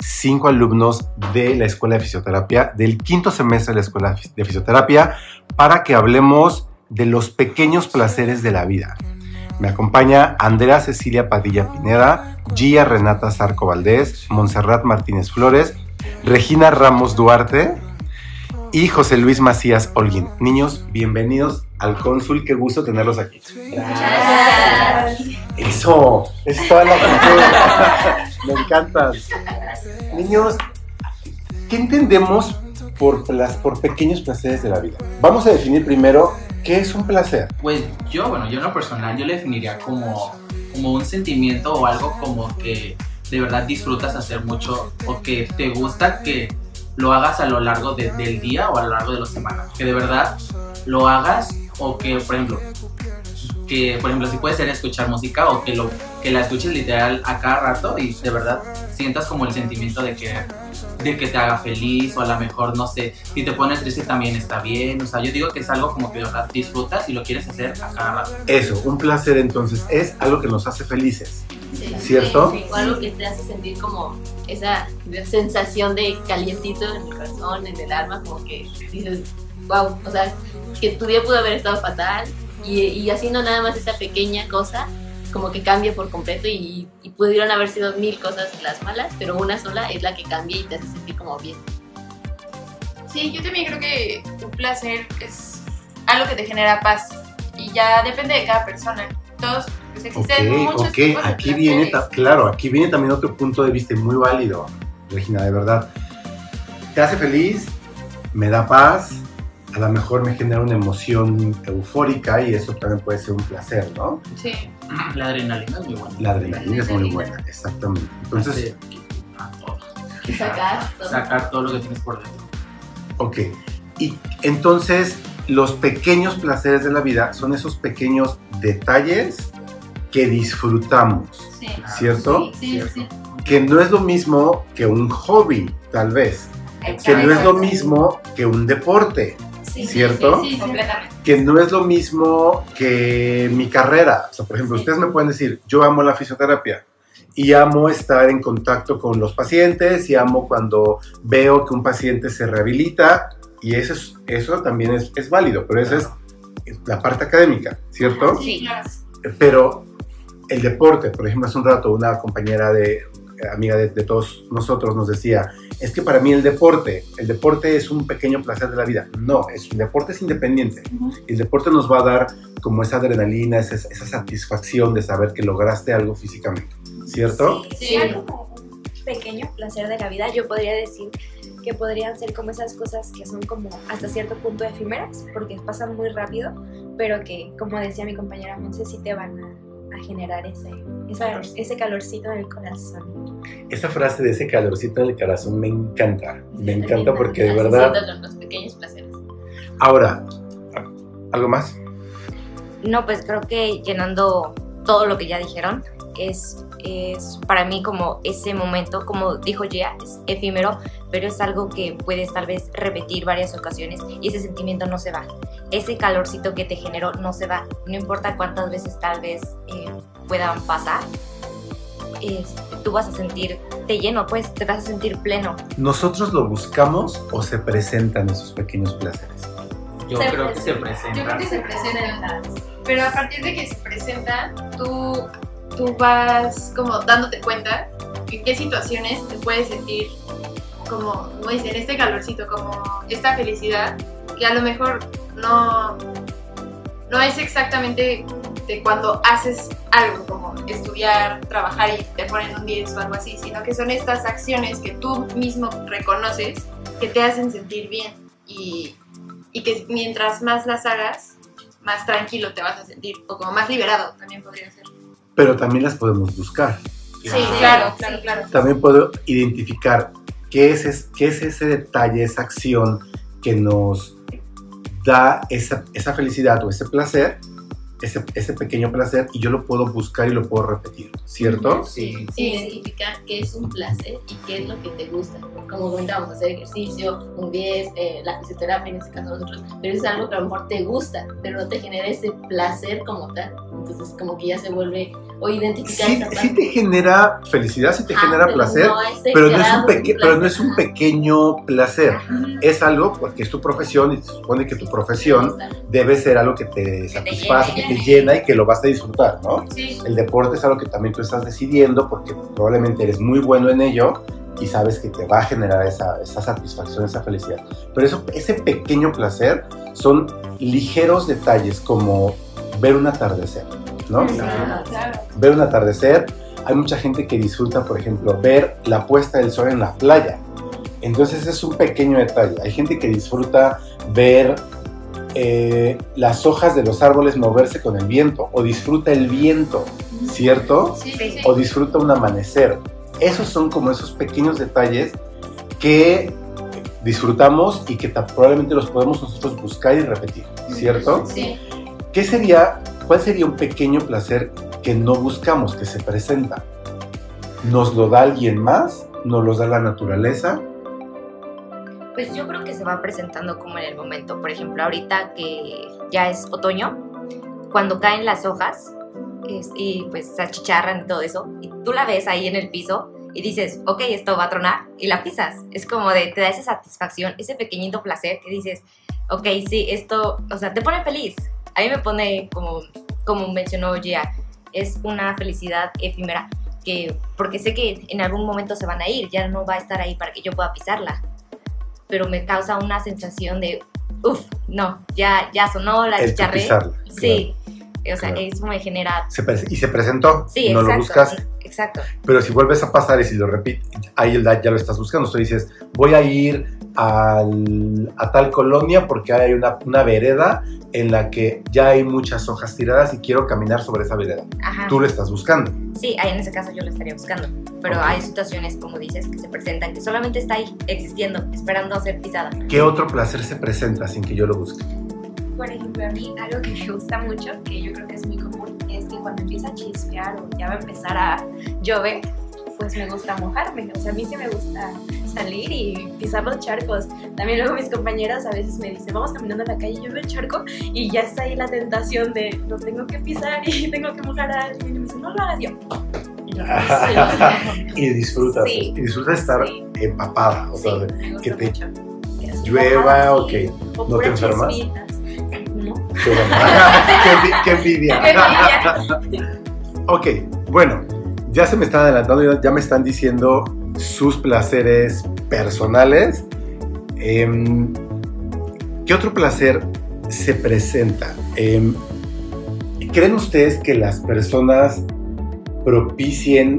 cinco alumnos de la Escuela de Fisioterapia, del quinto semestre de la Escuela de Fisioterapia, para que hablemos de los pequeños placeres de la vida. Me acompaña Andrea Cecilia Padilla Pineda, Gia Renata Zarco Valdés, Montserrat Martínez Flores, Regina Ramos Duarte y José Luis Macías Holguín. Niños, bienvenidos al cónsul, qué gusto tenerlos aquí. Gracias. Eso, es toda la cultura. Me encantan. Niños, ¿qué entendemos por, por pequeños placeres de la vida? Vamos a definir primero qué es un placer. Pues yo, bueno, yo en lo personal, yo le definiría como, como un sentimiento o algo como que de verdad disfrutas hacer mucho o que te gusta que lo hagas a lo largo de- del día o a lo largo de la semana. Que de verdad lo hagas o que, por ejemplo, que por ejemplo si puede ser escuchar música o que, lo, que la escuches literal a cada rato y de verdad sientas como el sentimiento de que, de que te haga feliz o a lo mejor, no sé, si te pones triste también está bien. O sea, yo digo que es algo como que disfrutas y lo quieres hacer a cada rato. Eso, un placer entonces es algo que nos hace felices, ¿cierto? O algo que te hace sentir como esa sensación de calientito en el corazón, en el alma, como que dices, wow, o sea, que tu día pudo haber estado fatal y, y haciendo nada más esa pequeña cosa, como que cambia por completo y, y pudieron haber sido mil cosas las malas, pero una sola es la que cambia y te hace sentir como bien. Sí, yo también creo que un placer es algo que te genera paz y ya depende de cada persona. Todos, pues Ok, existen muchos ok, tipos de aquí viene, claro, aquí viene también otro punto de vista muy válido, Regina, de verdad. Te hace feliz, me da paz, a lo mejor me genera una emoción eufórica y eso también puede ser un placer, ¿no? Sí. La adrenalina es muy buena. La adrenalina es muy buena, exactamente. Entonces, sacar todo. sacar todo lo que tienes por dentro. ok. Y entonces, los pequeños placeres de la vida son esos pequeños detalles que disfrutamos, Sí. ¿cierto? Sí, sí. Que no es lo mismo que un hobby, tal vez. Que no es lo mismo que un deporte, ¿cierto? Sí, sí, completamente. que no es lo mismo que mi carrera. O sea, por ejemplo, ustedes me pueden decir, yo amo la fisioterapia y amo estar en contacto con los pacientes y amo cuando veo que un paciente se rehabilita y eso, es, eso también es, es válido, pero esa es la parte académica, ¿cierto? Sí, claro. Pero el deporte, por ejemplo, hace un rato una compañera de amiga de, de todos nosotros nos decía, es que para mí el deporte, el deporte es un pequeño placer de la vida. No, es, el deporte es independiente. El deporte nos va a dar como esa adrenalina, esa, esa satisfacción de saber que lograste algo físicamente, ¿cierto? Sí. Como un pequeño placer de la vida. Yo podría decir que podrían ser como esas cosas que son como hasta cierto punto efímeras, porque pasan muy rápido, pero que, como decía mi compañera Monse, sí te van a, a generar ese, esa- ese calorcito en el corazón. Esa frase de ese calorcito en el corazón me encanta, me encanta porque de verdad... los pequeños placeres. Ahora, ¿algo más? No, pues creo que llenando todo lo que ya dijeron, es, es para mí como ese momento, como dijo Gia, es efímero, pero es algo que puedes tal vez repetir varias ocasiones y ese sentimiento no se va. Ese calorcito que te generó no se va. No importa cuántas veces tal vez eh, puedan pasar, es- tú vas a sentirte lleno, pues te vas a sentir pleno. ¿Nosotros lo buscamos o se presentan esos pequeños placeres? Yo Se creo que se presenta. Yo creo que se presentan, pero a partir de que se presentan, tú, tú vas como dándote cuenta en qué situaciones te puedes sentir como, como dicen, este calorcito, como esta felicidad, que a lo mejor no, no es exactamente de cuando haces algo como estudiar, trabajar y te ponen un 10 o algo así, sino que son estas acciones que tú mismo reconoces que te hacen sentir bien y, y que mientras más las hagas, más tranquilo te vas a sentir o como más liberado también podría ser. Pero también las podemos buscar. Sí, claro, claro, claro. También puedo identificar qué es, qué es ese detalle, esa acción que nos da esa, esa felicidad o ese placer, ese, ese pequeño placer, y yo lo puedo buscar y lo puedo repetir, ¿cierto? Sí. Identificar qué es un placer y qué es lo que te gusta. Como comentábamos, hacer ejercicio, un 10, eh, la fisioterapia en este caso nosotros, pero es algo que a lo mejor te gusta, pero no te genera ese placer como tal. Entonces, como que ya se vuelve, o identificar Sí, esa sí te genera felicidad, sí te Ah, genera pero placer, no pero no, es un peque- pero no es un placer. pequeño placer. Ajá. Es algo porque es tu profesión y se supone que tu profesión debe ser algo que te satisface. Te llena y que lo vas a disfrutar, ¿no? Sí. El deporte es algo que también tú estás decidiendo porque probablemente eres muy bueno en ello y sabes que te va a generar esa, esa satisfacción, esa felicidad. Pero eso, ese pequeño placer son ligeros detalles como ver un atardecer, ¿no? Claro, claro. Ver un atardecer. Hay mucha gente que disfruta, por ejemplo, ver la puesta del sol en la playa. Entonces es un pequeño detalle. Hay gente que disfruta ver eh, las hojas de los árboles moverse con el viento o disfruta el viento, ¿cierto? Sí, sí, sí. O disfruta un amanecer. Esos son como esos pequeños detalles que disfrutamos y que probablemente los podemos nosotros buscar y repetir, ¿cierto? Sí. ¿Qué sería, cuál sería un pequeño placer que no buscamos, que se presenta? ¿Nos lo da alguien más? ¿Nos lo da la naturaleza? Pues yo creo que se va presentando como en el momento. Por ejemplo, ahorita que ya es otoño, cuando caen las hojas es- y pues se achicharran y todo eso, y tú la ves ahí en el piso y dices, ok, esto va a tronar, y la pisas. Es como de, te da esa satisfacción, ese pequeñito placer que dices, ok, sí, esto, o sea, te pone feliz. A mí me pone, como, como mencionó Gia, es una felicidad efímera, que, porque sé que en algún momento se van a ir, ya no va a estar ahí para que yo pueda pisarla pero me causa una sensación de, uff, no, ya, ya sonó, la pisarla, Sí, o sea, Claro. eso me genera... Se y se presentó, Sí, no exacto. lo buscaste. Exacto. Pero si vuelves a pasar y si lo repites, ahí el ya lo estás buscando. Tú dices, voy a ir al- a tal colonia porque hay una, una vereda en la que ya hay muchas hojas tiradas y quiero caminar sobre esa vereda. Ajá. Tú lo estás buscando. Sí, ahí en ese caso yo lo estaría buscando. Pero Ok. hay situaciones, como dices, que se presentan, que solamente está ahí, existiendo, esperando a ser pisada. ¿Qué otro placer se presenta sin que yo lo busque? Por ejemplo, a mí algo que me gusta mucho, que yo creo que es muy común, es que cuando empieza a chispear o ya va a empezar a llover, pues me gusta mojarme. O sea, a mí sí me gusta salir y pisar los charcos. También luego mis compañeras a veces me dicen, vamos caminando en la calle, yo veo el charco y ya está ahí la tentación de lo tengo que pisar y tengo que mojar a alguien. Y me dicen, no lo hagas yo. Y "Sí". y disfrutas, Sí. y disfrutas estar Sí. empapada, o sea, Sí, gusta que te mucho. Llueva o que no te enfermas. chispitas. No. Qué bueno. qué, envi- qué envidia. ok, bueno, ya se me están adelantando, ya- ya me están diciendo sus placeres personales. Em, ¿Qué otro placer se presenta? Em, ¿Creen ustedes que las personas propicien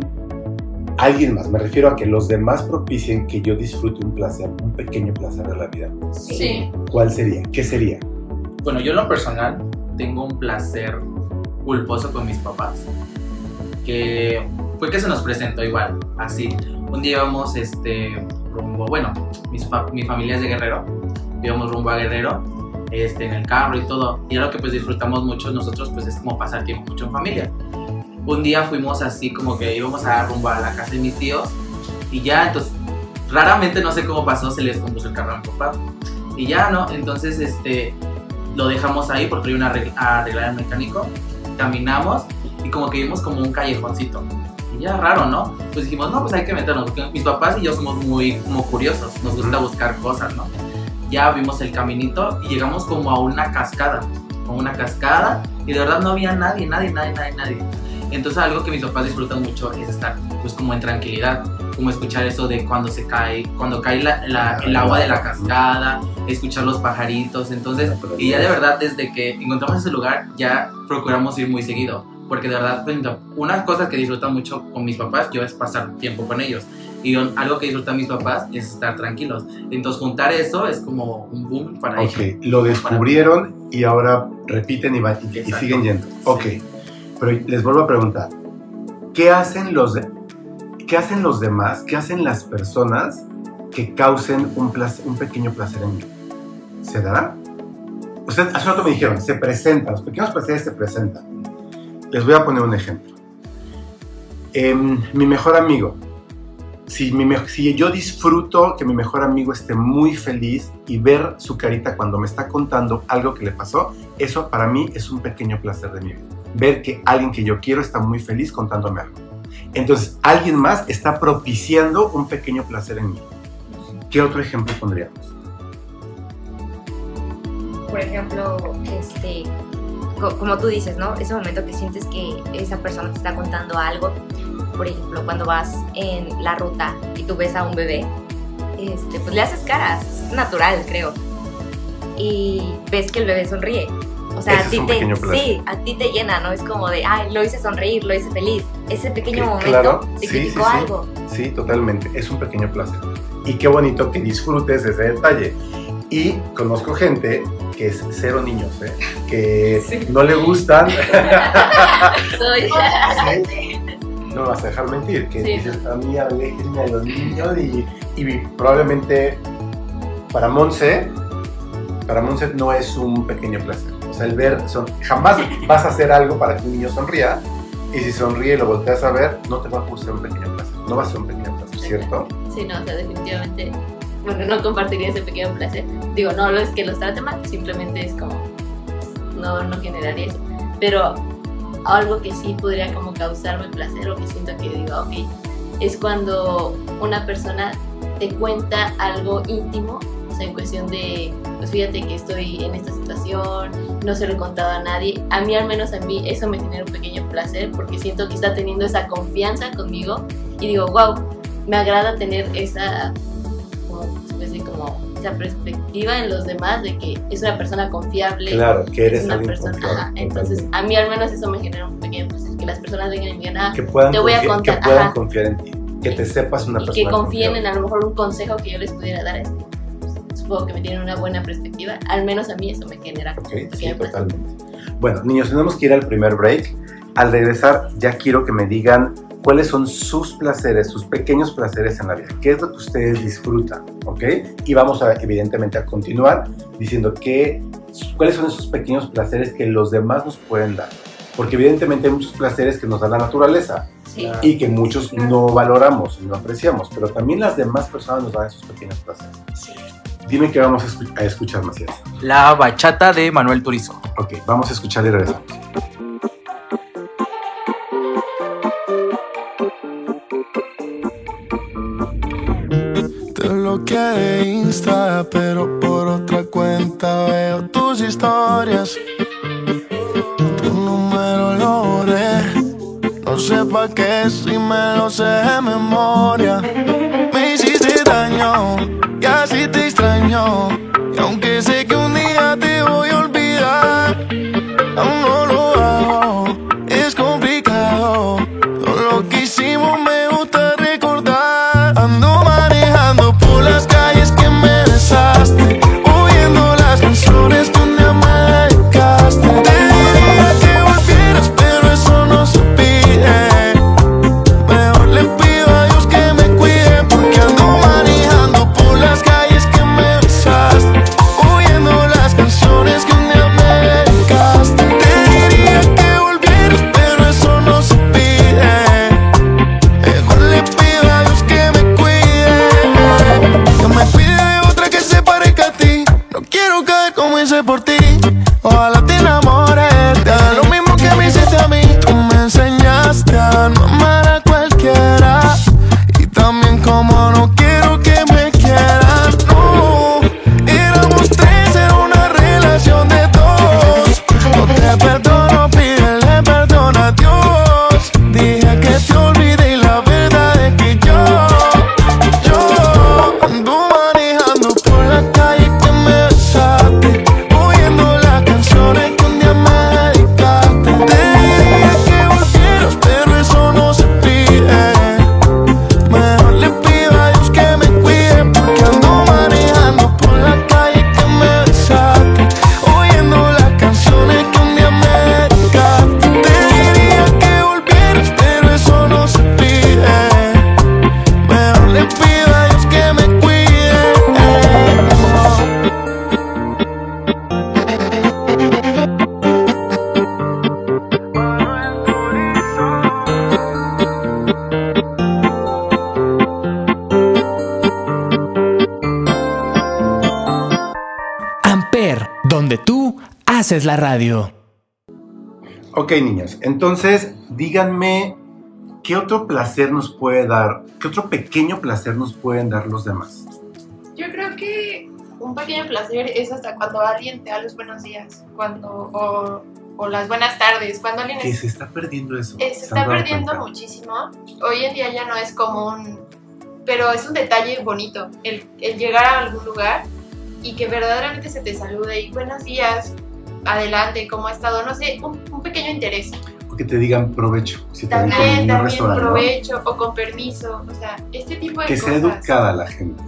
a alguien más? Me refiero a que los demás propicien que yo disfrute un placer, un pequeño placer de la vida. Sí. ¿Cuál sería? ¿Qué sería? Bueno, yo lo personal tengo un placer culposo con mis papás. Que fue que se nos presentó igual, así. Un día íbamos este, rumbo, bueno, mis fa- mi familia es de Guerrero, íbamos rumbo a Guerrero este, en el carro y todo. Y algo que pues disfrutamos mucho nosotros pues es como pasar tiempo mucho en familia. Un día fuimos así como que íbamos a rumbo a la casa de mis tíos y ya, entonces, raramente no sé cómo pasó, se les compuso el carro a mi papá. Y ya, ¿no? Entonces, este, lo dejamos ahí porque iban a arregl- a arreglar el mecánico. Caminamos y como que vimos como un callejoncito. Y ya raro, ¿no? Pues dijimos, no, pues hay que meternos. Porque mis papás y yo somos muy como curiosos. Nos gusta buscar cosas, ¿no? Ya vimos el caminito y llegamos como a una cascada. Como una cascada y de verdad no había nadie, nadie, nadie, nadie, nadie. Entonces algo que mis papás disfrutan mucho es estar pues como en tranquilidad, como escuchar eso de cuando se cae, cuando cae la- la- el agua de la cascada, escuchar los pajaritos, entonces, y ya de verdad desde que encontramos ese lugar ya procuramos ir muy seguido, porque de verdad una cosa que disfrutan mucho con mis papás yo es pasar tiempo con ellos. Y yo- algo que disfrutan mis papás es estar tranquilos. Entonces juntar eso es como un boom para ellos. Ok, lo descubrieron y ahora repiten y, van- y- y siguen yendo. Ok, pero les vuelvo a preguntar, ¿qué hacen los, de- qué hacen los demás, qué hacen las personas que causen un, placer- un pequeño placer en mí? ¿Se dará? Ustedes hace rato me dijeron, se presentan, los pequeños placeres se presentan. Les voy a poner un ejemplo. Em, mi mejor amigo. Si, mi si yo disfruto que mi mejor amigo esté muy feliz y ver su carita cuando me está contando algo que le pasó, eso para mí es un pequeño placer de mi vida. Ver que alguien que yo quiero está muy feliz contándome algo. Entonces, alguien más está propiciando un pequeño placer en mí. ¿Qué otro ejemplo pondríamos? por ejemplo, este, co- como tú dices, ¿no? Ese momento que sientes que esa persona te está contando algo, por ejemplo, cuando vas en la ruta y tú ves a un bebé, este, pues le haces caras, es natural, creo. Y ves que el bebé sonríe. O sea, Ese a ti te, sí, a ti te llena, ¿no? Es como de, ay, lo hice sonreír, lo hice feliz. Ese pequeño Que- momento claro, significó sí, sí. algo. Sí, totalmente. Es un pequeño placer. Y qué bonito que disfrutes ese detalle. Y conozco gente que es cero niños, ¿eh? que Sí. no le gustan. Soy. Sí. No me vas a dejar mentir, que Sí. dices a mí aléjenme a los niños y, y probablemente para Monse, para Monse no es un pequeño placer. El ver, son, jamás vas a hacer algo para que un niño sonría y si sonríe y lo volteas a ver, no te va a gustar un pequeño placer. No va a ser un pequeño placer, ¿cierto? Sí, no, o sea, definitivamente. Bueno, no compartiría ese pequeño placer. Digo, no es que los trate mal, simplemente es como. No, no generaría eso. Pero algo que sí podría como causarme placer o que siento que digo, ok, es cuando una persona te cuenta algo íntimo, o sea, en cuestión de, pues fíjate que estoy en esta situación, no se lo he contado a nadie. A mí, al menos a mí, eso me genera un pequeño placer porque siento que está teniendo esa confianza conmigo y digo, wow, me agrada tener esa, como, especie como esa perspectiva en los demás de que es una persona confiable. Claro, que es eres una persona. ajá, Entonces, a mí al menos eso me genera un pequeño placer, que las personas vengan y me digan, ah, que puedan, te voy a confiar, que contar, puedan ajá. confiar en ti, que te sepas una y persona que confíen confiable. en a lo mejor un consejo que yo les pudiera dar. Es que, pues, supongo que me tienen una buena perspectiva. Al menos a mí eso me genera como Ok, un sí, totalmente. Bueno, niños, tenemos que ir al primer break. Al regresar, ya quiero que me digan cuáles son sus placeres, sus pequeños placeres en la vida. ¿Qué es lo que ustedes disfrutan? ¿Ok? Y vamos a, evidentemente, a continuar diciendo que, cuáles son esos pequeños placeres que los demás nos pueden dar. Porque evidentemente hay muchos placeres que nos da la naturaleza Sí. y que muchos no valoramos y no apreciamos, pero también las demás personas nos dan esos pequeños placeres. Dime que vamos a, escu- a escuchar, Macías. La bachata de Manuel Turizo. Ok, vamos a escuchar y regresamos. Te bloqueé de Insta, pero por otra cuenta veo tus historias. Tu número lo borré. No sé pa' qué si me lo sé de memoria. Te haces la radio. Ok, niños, entonces díganme qué otro placer nos puede dar, qué otro pequeño placer nos pueden dar los demás. Yo creo que un pequeño placer es hasta cuando alguien te da los buenos días, cuando o, o las buenas tardes, cuando alguien Que es- se está perdiendo eso. eh, se ¿se está perdiendo cuenta? muchísimo. Hoy en día ya no es común, pero es un detalle bonito el, el llegar a algún lugar y que verdaderamente se te salude y buenos días, adelante, ¿cómo ha estado? No sé, un, un pequeño interés. O que te digan provecho, si te ven con También, un también provecho o con permiso, o sea, este tipo de Que sea cosas. educada la gente.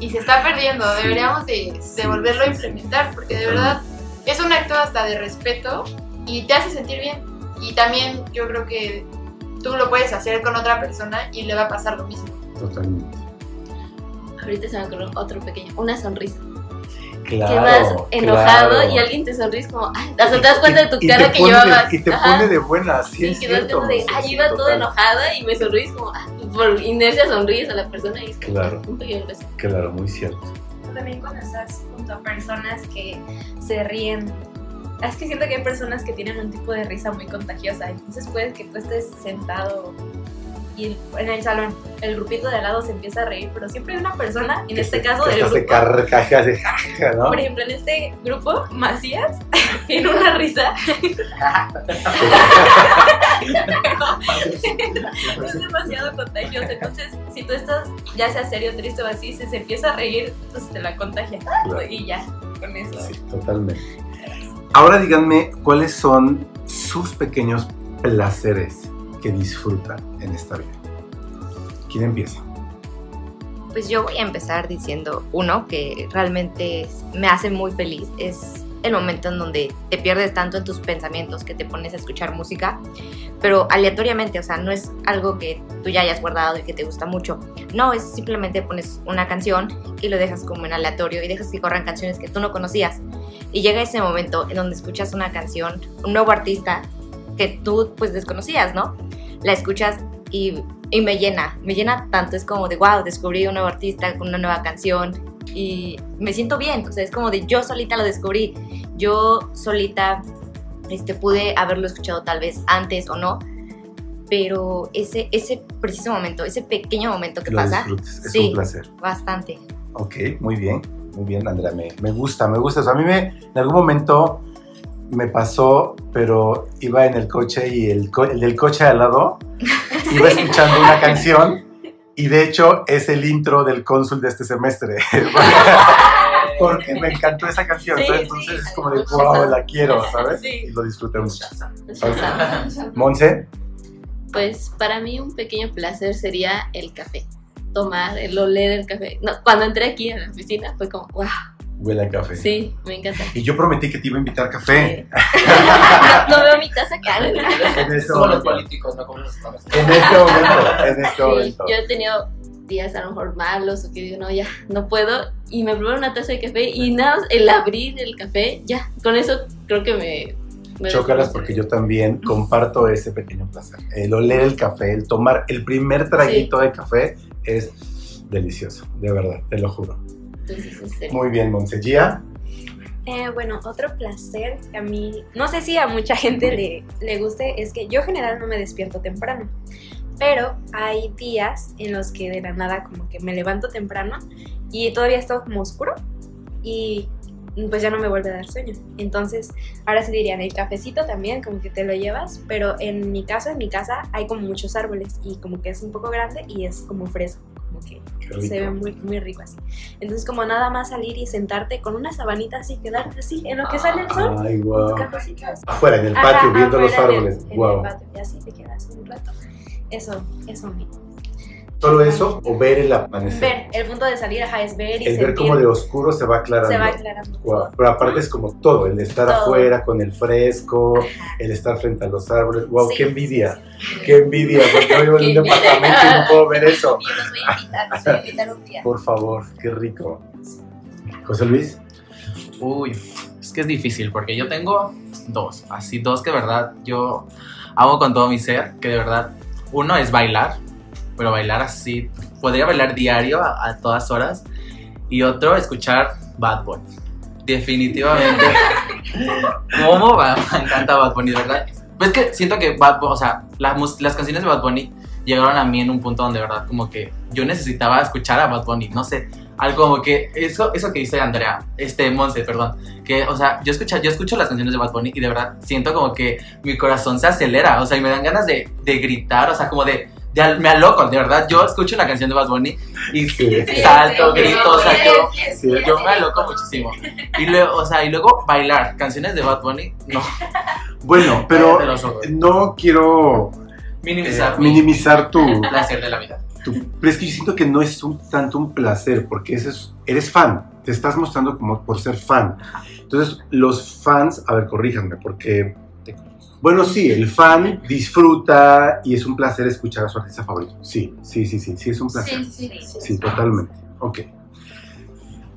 y se está perdiendo. Sí. Deberíamos de, de Sí, volverlo a sí, sí. implementar porque de verdad es un acto hasta de respeto y te hace sentir bien. Y también yo creo que tú lo puedes hacer con otra persona y le va a pasar lo mismo. Totalmente. Ahorita se me ocurrió otro pequeño, una sonrisa. Claro. que vas enojado claro. y alguien te sonríe como, ay, hasta te das cuenta de tu Y cara te que pone llevabas. De, y te Ajá. pone de buenas, sí, Sí, es que te das cierto. cuenta de, sí, ay, sí, iba toda total. enojada y me sonríes como, ah, por inercia sonríes a la persona y es como Claro. un pequeño beso. Claro, muy cierto. También cuando estás junto a personas que se ríen. Es que siento que hay personas que tienen un tipo de risa muy contagiosa. Entonces puedes que tú estés sentado y en el salón el grupito de al lado se empieza a reír, pero siempre hay una persona, en este se- caso del grupo. de jaja, ¿no? Por ejemplo, en este grupo, Macías tiene una risa. es demasiado contagiosa. Entonces, si tú estás, ya sea serio, triste o así, si se empieza a reír, entonces te la contagia. Claro. Y ya, con eso. Sí, totalmente. Ahora díganme cuáles son sus pequeños placeres que disfrutan en esta vida. ¿Quién empieza? Pues yo voy a empezar diciendo uno que realmente me hace muy feliz. Es el momento en donde te pierdes tanto en tus pensamientos que te pones a escuchar música, pero aleatoriamente, o sea, no es algo que tú ya hayas guardado y que te gusta mucho. No, es simplemente pones una canción y lo dejas como en aleatorio y dejas que corran canciones que tú no conocías. Y llega ese momento en donde escuchas una canción, un nuevo artista que tú pues desconocías, ¿no? La escuchas y, y me llena, me llena tanto, es como de, wow, descubrí un nuevo artista con una nueva canción y me siento bien, o sea, es como de yo solita lo descubrí, yo solita este, pude haberlo escuchado tal vez antes o no, pero ese, ese preciso momento, ese pequeño momento que Lo pasa, es sí. un placer. bastante. Ok, muy bien, muy bien, Andrea, me, me gusta, me gusta. O sea, a mí me, en algún momento me pasó, pero iba en el coche y el, co- el del coche al lado iba escuchando una canción y de hecho es el intro del cónsul de este semestre. Porque me encantó esa canción, Sí, entonces es como de, wow, la quiero, ¿sabes? Sí. Y lo disfruté mucho. Monse, Pues para mí un pequeño placer sería el café. Tomar, el oler el café. No, cuando entré aquí a la oficina fue como, wow, huele a café. sí, me encanta. Y yo prometí que te iba a invitar café. No, no veo mi taza acá. En este Somos los momento. políticos, no como los estamos. En este momento, en este Sí, momento. yo he tenido días a lo mejor malos o que digo, no, ya, no puedo. Y me preparo una taza de café y nada, más el abrir el café, ya, con eso creo que me... me Chócalas porque yo también comparto ese pequeño placer. El oler el café, el tomar el primer traguito de café es delicioso, de verdad, te lo juro. Entonces. Muy bien, Monsellía. Eh, bueno, otro placer que a mí, no sé si a mucha gente le, le guste, es que yo en general no me despierto temprano. Pero hay días en los que de la nada como que me levanto temprano y todavía está como oscuro y pues ya no me vuelve a dar sueño. Entonces, ahora sí dirían, el cafecito también como que te lo llevas, pero en mi caso, en mi casa hay como muchos árboles y como que es un poco grande y es como fresco, como que se ve muy, muy rico así. Entonces, como nada más salir y sentarte con una sabanita así, quedarte así, en lo que sale el sol, Ay, wow. Afuera, en el Ajá, patio, viendo los en árboles. en el Wow. patio, y así te quedas un rato. Eso, eso me. ¿Solo eso o ver el amanecer? Ver, el punto de salir, ajá, es ver y el ver sentir. cómo de oscuro se va aclarando. se va aclarando. Wow. Pero aparte es como todo, el estar Todo. afuera con el fresco, Ajá. el estar frente a los árboles. Wow, Sí, qué envidia, sí, sí. qué envidia, porque yo vivo en un departamento y no puedo ver eso. Yo los voy a invitar, los voy a invitar un día. Por favor, qué rico. José Luis, Uy, es que es difícil porque yo tengo dos, así dos que de verdad yo amo con todo mi ser, que de verdad uno es bailar, pero bailar así, podría bailar diario a, a todas horas, y otro escuchar Bad Bunny. definitivamente. ¿Cómo va? Me encanta Bad Bunny, ¿verdad? Pues que siento que Bad Bunny, o sea, las, las canciones de Bad Bunny llegaron a mí en un punto donde, ¿verdad? Como que yo necesitaba escuchar a Bad Bunny, no sé. Algo como que eso, eso que dice Andrea, este, Monse, perdón, que, o sea, yo escucho, yo escucho las canciones de Bad Bunny y de verdad siento como que mi corazón se acelera, o sea, y me dan ganas de, de gritar, o sea, como de, de me aloco, de verdad, yo escucho una canción de Bad Bunny y Sí. salto, Sí, grito, o sea, yo, sí, yo me aloco muchísimo. Y luego, o sea, y luego bailar canciones de Bad Bunny, no, Bueno, pero no quiero eh, minimizar mi minimizar tu, placer de la vida. tu- Pero es que yo siento que no es un, tanto un placer, porque es, eres fan, te estás mostrando como por ser fan. Entonces, los fans, a ver, corríjanme, porque... Bueno, sí, el fan disfruta y es un placer escuchar a su artista favorito. Sí, sí, sí, sí, sí, es un placer. Sí, sí, sí. Sí, totalmente. Ok.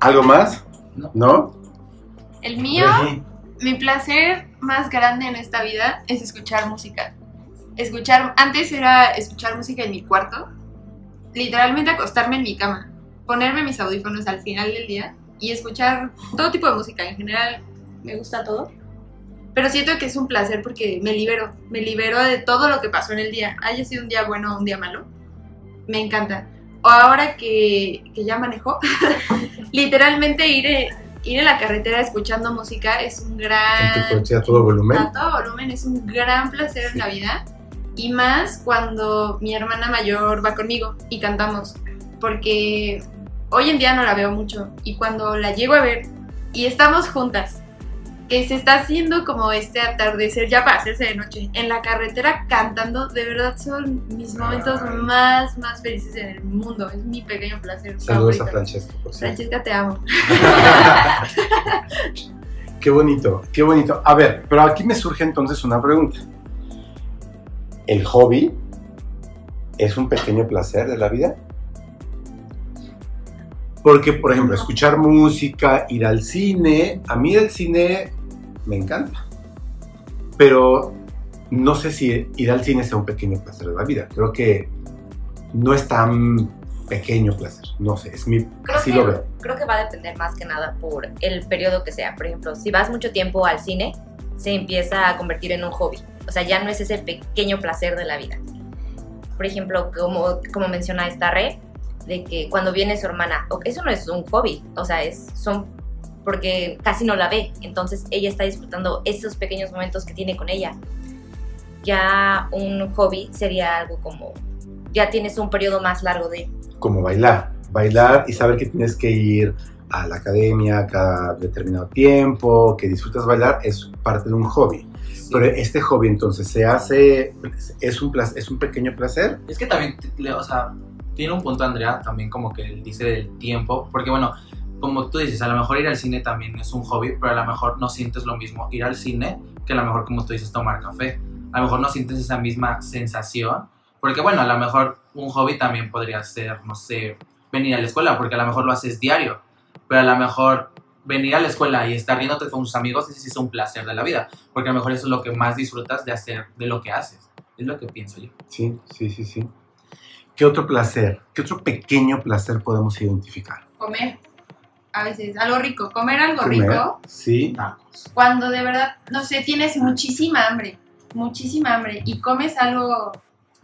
¿Algo más? No. ¿No? El mío, mi placer más grande en esta vida es escuchar música. Escuchar, antes era escuchar música en mi cuarto, literalmente acostarme en mi cama, ponerme mis audífonos al final del día y escuchar todo tipo de música en general. Me gusta todo. Pero siento que es un placer porque me libero, me libero de todo lo que pasó en el día, haya sido un día bueno o un día malo. Me encanta. O ahora que, que ya manejo, literalmente ir, eh, ir en la carretera escuchando música es un En tu gran... coche a todo volumen. A todo volumen es un gran placer en la vida. Y más cuando mi hermana mayor va conmigo y cantamos. Porque hoy en día no la veo mucho. Y cuando la llego a ver y estamos juntas, que se está haciendo como este atardecer ya para hacerse de noche, en la carretera cantando, de verdad son mis momentos más, más felices en el mundo. Es mi pequeño placer. Saludos a. Francesca, por. Francesca, te amo. Qué bonito, qué bonito. A ver, pero aquí me surge entonces una pregunta. ¿El hobby es un pequeño placer de la vida? Porque, por ejemplo, escuchar música, ir al cine, a mí el cine me encanta. Pero no sé si ir al cine sea un pequeño placer de la vida. Creo que no es tan pequeño placer. No sé, es mi, Creo así que, lo veo. creo que va a depender más que nada por el periodo que sea. Por ejemplo, si vas mucho tiempo al cine, se empieza a convertir en un hobby. O sea, ya no es ese pequeño placer de la vida. Por ejemplo, como, como menciona esta red, de que cuando viene su hermana, eso no es un hobby, o sea, es, son porque casi no la ve, entonces ella está disfrutando esos pequeños momentos que tiene con ella. Ya un hobby sería algo como, ya tienes un periodo más largo de como bailar. Bailar y saber que tienes que ir a la academia cada determinado tiempo, que disfrutas bailar, es parte de un hobby. Pero este hobby entonces se hace, es un, placer, es un pequeño placer. Es que también, o sea, tiene un punto Andrea también como que él dice del tiempo, porque bueno, como tú dices, a lo mejor ir al cine también es un hobby, pero a lo mejor no sientes lo mismo ir al cine que a lo mejor como tú dices tomar café. A lo mejor no sientes esa misma sensación, porque bueno, a lo mejor un hobby también podría ser, no sé, venir a la escuela, porque a lo mejor lo haces diario, pero a lo mejor venir a la escuela y estar riéndote con tus amigos, ese es un placer de la vida, porque a lo mejor eso es lo que más disfrutas de hacer, de lo que haces. Es lo que pienso yo. Sí, sí, sí, sí. ¿Qué otro placer, qué otro pequeño placer podemos identificar? Comer. A veces, algo rico. Comer algo Comer, rico Sí. Tacos. cuando de verdad, no sé, tienes muchísima hambre. Muchísima hambre. Y comes algo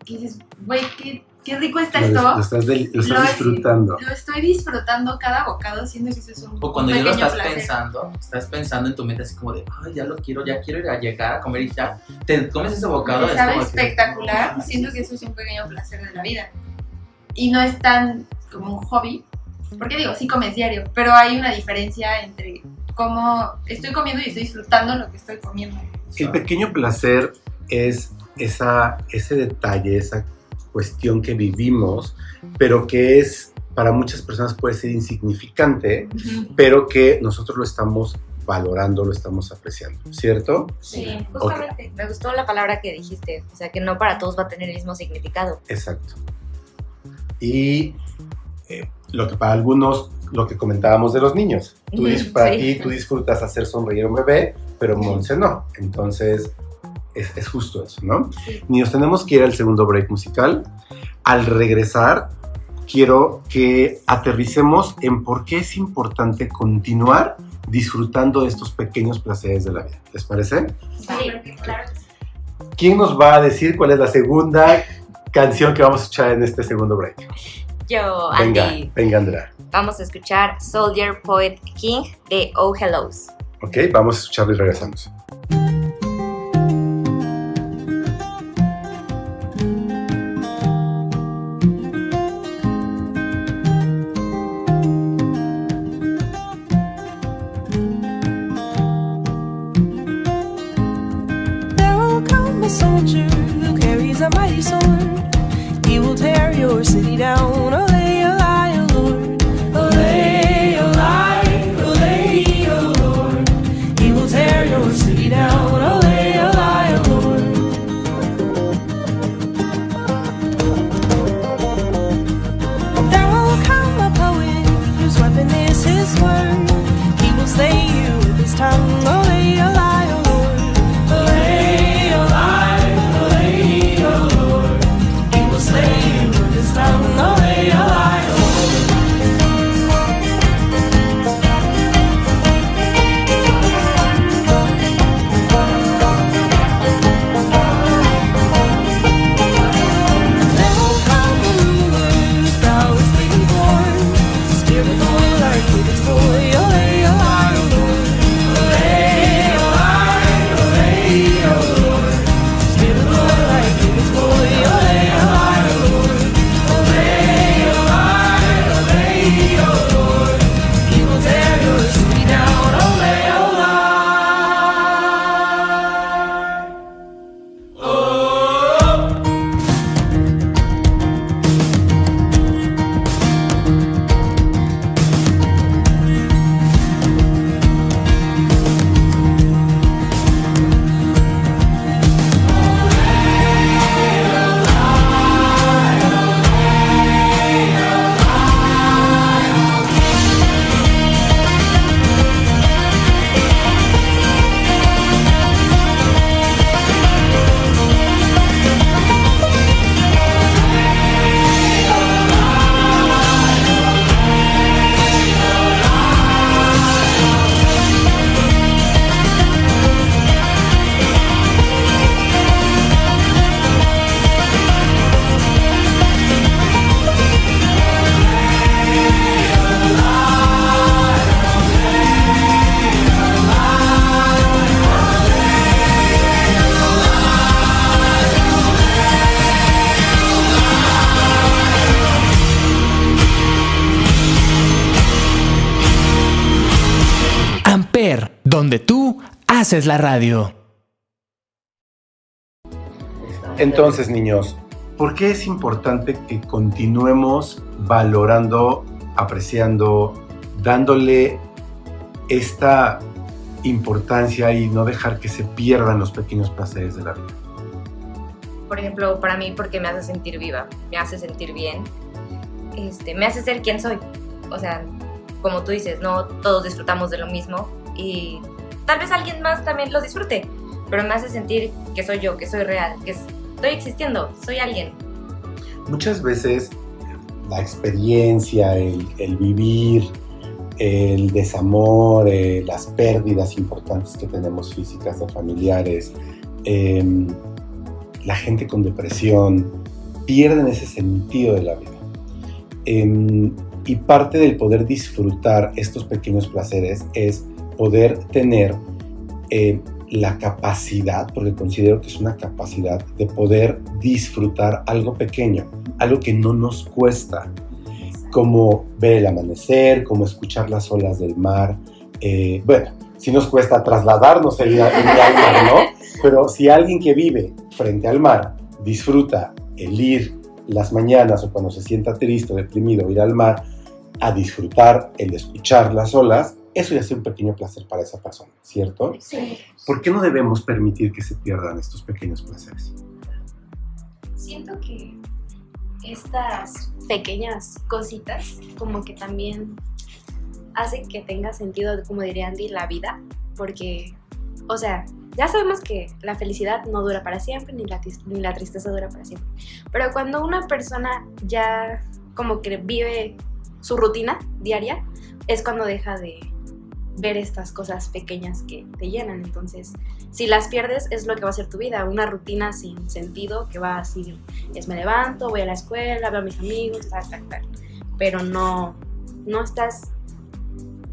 que dices, güey, qué, qué rico está Lo, esto. lo estás, del- lo estás Lo- disfrutando. Lo estoy disfrutando cada bocado, siendo que eso es un O cuando ya lo estás placer. pensando, estás pensando en tu mente así como de, ay, ya lo quiero, ya quiero ir a llegar a comer y ya. Te comes ese bocado. Te es sabe como que- espectacular, siento que eso es un pequeño placer de la vida. Y no es tan como un hobby, porque digo, sí comes diario, pero hay una diferencia entre cómo estoy comiendo y estoy disfrutando lo que estoy comiendo. El pequeño placer es esa, ese detalle, esa cuestión que vivimos, pero que es para muchas personas puede ser insignificante, pero que nosotros lo estamos valorando, lo estamos apreciando, ¿cierto? Sí, justamente. Me gustó la palabra que dijiste, o sea, que no para todos va a tener el mismo significado. Exacto. Y eh, lo que para algunos, lo que comentábamos de los niños, tú, Ujú, dis- para sí. ti tú disfrutas hacer sonreír a un bebé, pero Monse no. Entonces, es, es justo eso, ¿no? Sí. Niños, tenemos que ir al segundo break musical. Al regresar, quiero que aterricemos en por qué es importante continuar disfrutando de estos pequeños placeres de la vida. ¿Les parece? Sí, claro. ¿Quién nos va a decir cuál es la segunda canción que vamos a escuchar en este segundo break? Yo, Venga, Andy, venga, Andrea. vamos a escuchar Soldier Poet King de Oh Hellos. Ok, vamos a escucharlo y regresamos. university down. Haces la radio. Entonces, niños, ¿por qué es importante que continuemos valorando, apreciando, dándole esta importancia y no dejar que se pierdan los pequeños placeres de la vida? Por ejemplo, para mí, porque me hace sentir viva, me hace sentir bien, este, me hace ser quien soy. O sea, como tú dices, no todos disfrutamos de lo mismo y tal vez alguien más también lo disfrute, pero me hace sentir que soy yo, que soy real, que estoy existiendo, soy alguien. Muchas veces la experiencia, el, el vivir, el desamor, eh, las pérdidas importantes que tenemos físicas de familiares, em, la gente con depresión, pierden ese sentido de la vida. Em, y parte del poder disfrutar estos pequeños placeres es poder tener eh, la capacidad, porque considero que es una capacidad de poder disfrutar algo pequeño, algo que no nos cuesta, como ver el amanecer, como escuchar las olas del mar. eh, bueno, si nos cuesta trasladarnos el el al mar, ¿no? Pero si alguien que vive frente al mar disfruta el ir las mañanas o cuando se sienta triste o deprimido, ir al mar a disfrutar el escuchar las olas, eso ya es un pequeño placer para esa persona, ¿cierto? Sí. ¿Por qué no debemos permitir que se pierdan estos pequeños placeres? Siento que estas pequeñas cositas como que también hacen que tenga sentido, como diría Andy, la vida, porque, o sea, ya sabemos que la felicidad no dura para siempre, ni la, tis- ni la tristeza dura para siempre, pero cuando una persona ya como que vive su rutina diaria, es cuando deja de, ver estas cosas pequeñas que te llenan. Entonces, si las pierdes, es lo que va a ser tu vida, una rutina sin sentido que va a seguir. Es me levanto, voy a la escuela, veo a mis amigos, tal, tal, tal. Pero no, no estás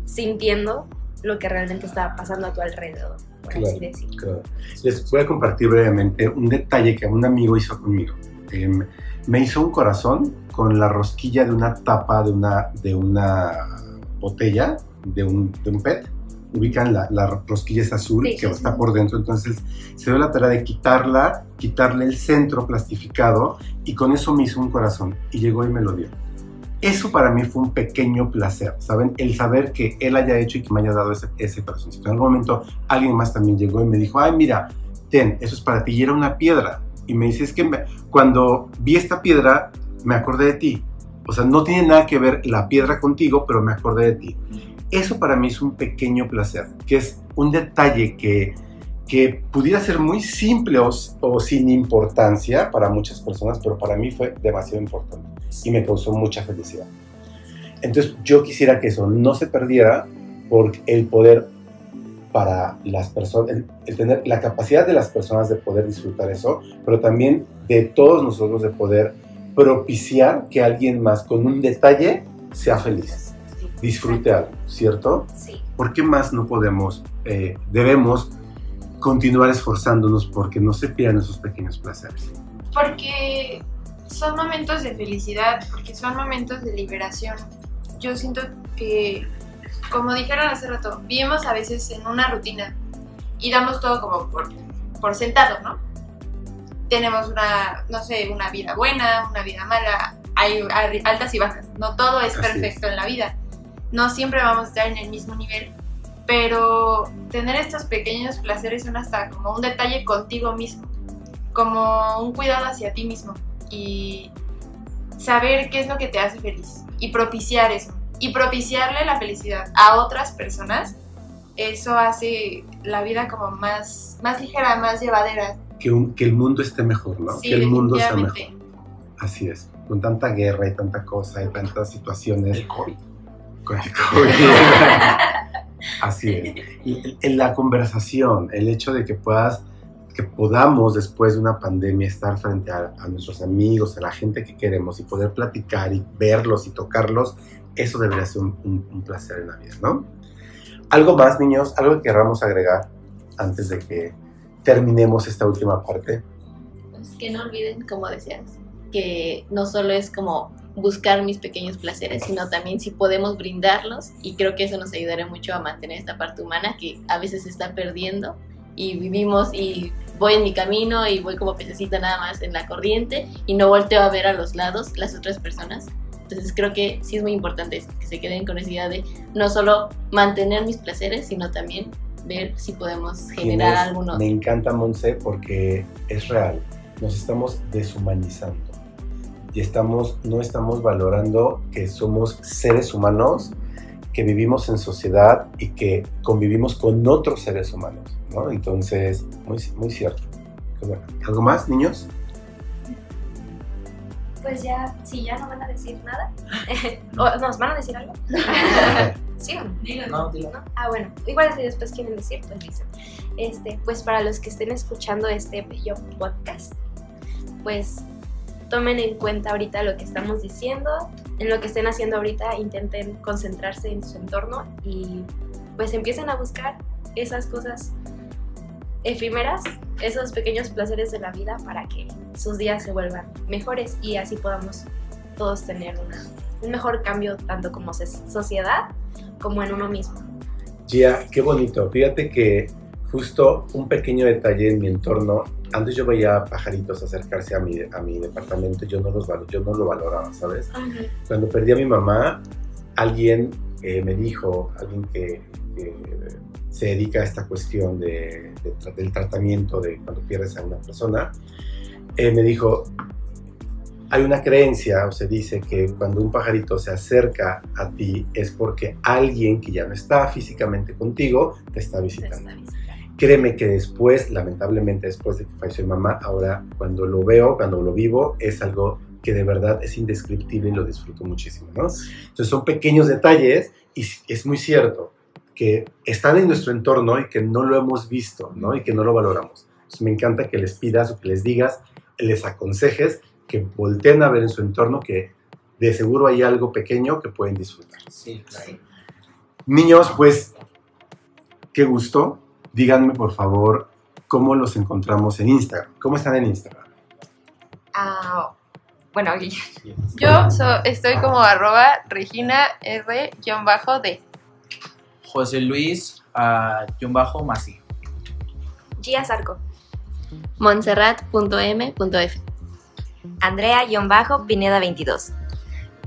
sintiendo lo que realmente está pasando a tu alrededor, por Claro, así decirlo. claro. Les voy a compartir brevemente un detalle que un amigo hizo conmigo. Em, me hizo un corazón con la rosquilla de una tapa de una, de una botella, de un, de un PET. Ubican la, la rosquilla es azul Sí, que sí, está sí. por dentro, entonces se dio la tarea de quitarla, quitarle el centro plastificado y con eso me hizo un corazón y llegó y me lo dio. Eso para mí fue un pequeño placer, ¿saben? El saber que él haya hecho y que me haya dado ese, ese corazoncito. En algún momento alguien más también llegó y me dijo, ay, mira, ten, eso es para ti. Y era una piedra. Y me dice, es que me- cuando vi esta piedra, me acordé de ti. O sea, no tiene nada que ver la piedra contigo, pero me acordé de ti. Eso para mí es un pequeño placer, que es un detalle que, que pudiera ser muy simple o, o sin importancia para muchas personas, pero para mí fue demasiado importante y me causó mucha felicidad. Entonces yo quisiera que eso no se perdiera por el poder para las personas, el, el tener la capacidad de las personas de poder disfrutar eso, pero también de todos nosotros de poder propiciar que alguien más con un detalle sea feliz, disfrute algo, ¿cierto? Sí. ¿Por qué más no podemos, eh, debemos continuar esforzándonos porque no se pierdan esos pequeños placeres? Porque son momentos de felicidad, porque son momentos de liberación. Yo siento que, como dijeron hace rato, vivimos a veces en una rutina y damos todo como por, por sentado, ¿no? Tenemos una, no sé, una vida buena, una vida mala, hay altas y bajas, no todo es Así perfecto en la vida, no siempre vamos a estar en el mismo nivel, pero tener estos pequeños placeres son hasta como un detalle contigo mismo como un cuidado hacia ti mismo y saber qué es lo que te hace feliz y propiciar eso y propiciarle la felicidad a otras personas eso hace la vida como más más ligera más llevadera Que, un- que el mundo esté mejor, ¿no? sí que el mundo sea mejor. Así es. Con tanta guerra y tanta cosa y tantas situaciones. El COVID. Con el COVID. Así es. En la conversación, el hecho de que puedas, que podamos después de una pandemia estar frente a, nuestros amigos, a la gente que queremos y poder platicar y verlos y tocarlos, eso debería ser un, placer en la vida, ¿no? Algo más, niños, algo que queramos agregar antes de que terminemos esta última parte. Pues que no olviden, como decías, que no solo es como buscar mis pequeños placeres, sino también si podemos brindarlos y creo que eso nos ayudará mucho a mantener esta parte humana que a veces se está perdiendo y vivimos y voy en mi camino y voy como pececito nada más en la corriente y no volteo a ver a los lados las otras personas. Entonces creo que sí es muy importante eso, que se queden con esa idea de no solo mantener mis placeres, sino también ver si podemos generar algunos. Me encanta Monse porque es real. Nos estamos deshumanizando y estamos, no estamos valorando que somos seres humanos que vivimos en sociedad y que convivimos con otros seres humanos, ¿no? Entonces, muy, muy cierto. Bueno. ¿Algo más, niños? Pues ya, si ya no van a decir nada. o, ¿Nos van a decir algo? ¿Sí o no? No, dilo. ¿no? Ah, bueno, igual si después quieren decir, pues dicen. Este, pues para los que estén escuchando este bello podcast, pues tomen en cuenta ahorita lo que estamos diciendo, en lo que estén haciendo ahorita, intenten concentrarse en su entorno y pues empiecen a buscar esas cosas efímeras, esos pequeños placeres de la vida para que sus días se vuelvan mejores y así podamos todos tener un mejor cambio tanto como sociedad como en uno mismo. Gia, qué bonito. Fíjate que justo un pequeño detalle en mi entorno. Antes yo veía pajaritos acercarse a mi, a mi departamento, yo no, los, yo no lo valoraba, ¿sabes? Cuando perdí a mi mamá, alguien eh, me dijo, alguien que, que se dedica a esta cuestión de, de tra- del tratamiento de cuando pierdes a una persona, eh, me dijo, hay una creencia o se dice que cuando un pajarito se acerca a ti es porque alguien que ya no está físicamente contigo te está visitando. Créeme que después, lamentablemente después de que falleció mi mamá, ahora cuando lo veo, cuando lo vivo, es algo que de verdad es indescriptible y lo disfruto muchísimo, ¿no? Entonces son pequeños detalles y es muy cierto. que están en nuestro entorno y que no lo hemos visto, ¿no? Y que no lo valoramos. Entonces, me encanta que les pidas o que les digas, les aconsejes que volteen a ver en su entorno que de seguro hay algo pequeño que pueden disfrutar. Sí, claro. Niños, pues, qué gusto. Díganme, por favor, cómo los encontramos en Instagram. ¿Cómo están en Instagram? Ah, bueno, Yo so- estoy como arroba Regina R-D. José Luis, guion bajo, Masi. Gia Zarco. Montserrat.m.f. Andrea-Pineda 22.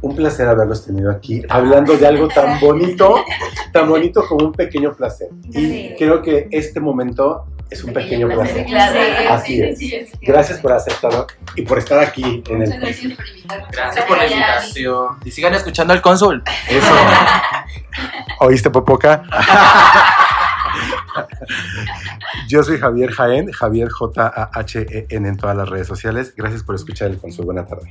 Un placer haberlos tenido aquí, hablando de algo tan bonito, tan bonito como un pequeño placer. Y creo que este momento es un pequeño, placer. Claro. Así es. Gracias por aceptarlo y por estar aquí en el Gracias por la invitación. Y sigan escuchando al cónsul. Eso. ¿Oíste, Popoca? Yo soy Javier Jaén, Javier J-A-H-E-N en todas las redes sociales. Gracias por escuchar el Consul. Buena tarde.